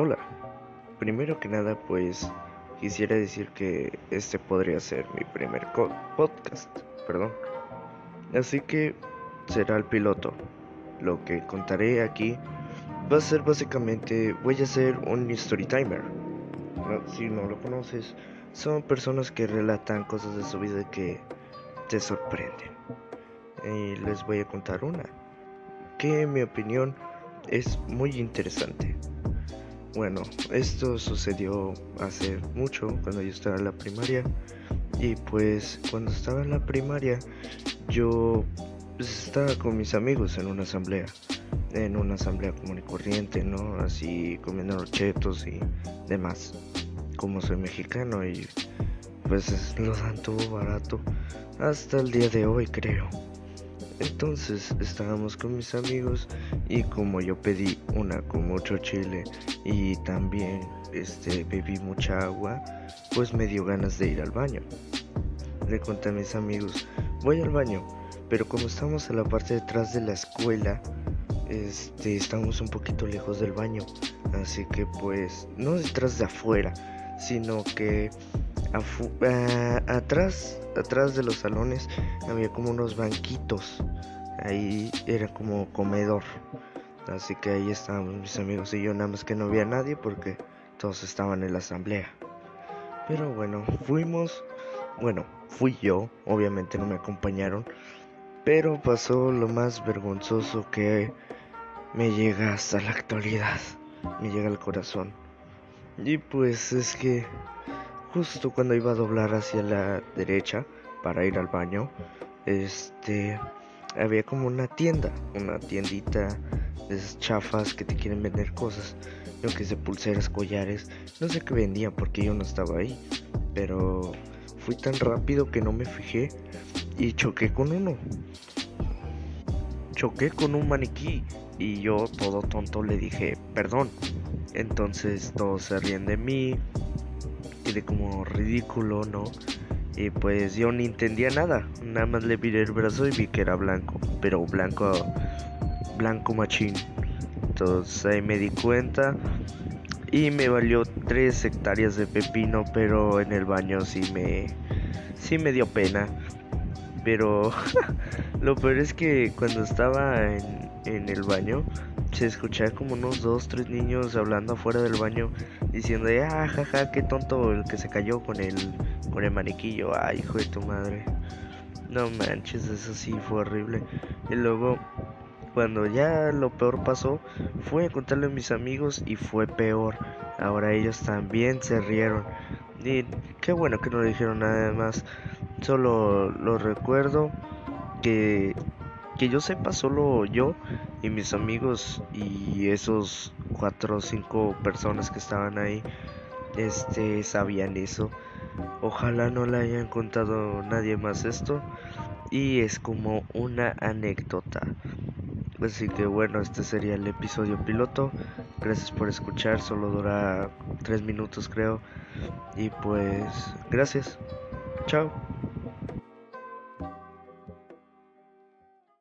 Hola, primero que nada pues quisiera decir que este podría ser mi primer podcast, perdón. Así que será el piloto. Lo que contaré aquí va a ser básicamente, voy a ser un story timer. Si no lo conoces, son personas que relatan cosas de su vida que te sorprenden. Y les voy a contar una, que en mi opinión es muy interesante. Bueno, esto sucedió hace mucho, cuando yo estaba en la primaria. Y pues cuando estaba en la primaria, yo pues, estaba con mis amigos en una asamblea. En una asamblea común y corriente, ¿no? Así comiendo chetos y demás. Como soy mexicano y pues lo dan todo barato. Hasta el día de hoy, creo. Entonces estábamos con mis amigos y como yo pedí una con mucho chile y también este bebí mucha agua, pues me dio ganas de ir al baño. Le conté a mis amigos, voy al baño, pero como estamos en la parte de atrás de la escuela, este estamos un poquito lejos del baño, así que pues no detrás de afuera, sino que atrás, atrás de los salones había como unos banquitos. Ahí era como comedor. Así que ahí estábamos mis amigos y yo, nada más que no había nadie porque todos estaban en la asamblea. Pero bueno, fuimos. Bueno, fui yo, obviamente no me acompañaron. Pero pasó lo más vergonzoso que me llega hasta la actualidad. Me llega al corazón. Y pues es que justo cuando iba a doblar hacia la derecha para ir al baño, este había como una tienda, una tiendita de esas chafas que te quieren vender cosas, yo que sé, pulseras, collares, no sé qué vendían porque yo no estaba ahí, pero fui tan rápido que no me fijé y choqué con uno. Choqué con un maniquí y yo todo tonto le dije, perdón. Entonces todos se ríen de mí, de como ridículo, ¿no? Y pues yo ni entendía nada, nada más le vi el brazo y vi que era blanco, pero blanco, blanco machín. Entonces ahí me di cuenta y me valió tres hectáreas de pepino, pero en el baño sí me, sí me dio pena. Pero lo peor es que cuando estaba en, en el baño se escuchaba como unos dos, tres niños hablando afuera del baño diciendo, ah, jaja, qué tonto el que se cayó con el, con el maniquillo, ay, hijo de tu madre. No manches, eso sí fue horrible. Y luego, cuando ya lo peor pasó, fue a contarle a mis amigos y fue peor. Ahora ellos también se rieron. Y qué bueno que no dijeron nada más. Solo lo recuerdo que que yo sepa solo yo y mis amigos y esos cuatro o cinco personas que estaban ahí este sabían eso. Ojalá no le hayan contado nadie más esto. Y es como una anécdota. Así que bueno este sería el episodio piloto. Gracias por escuchar solo dura tres minutos creo. Y pues gracias. Chao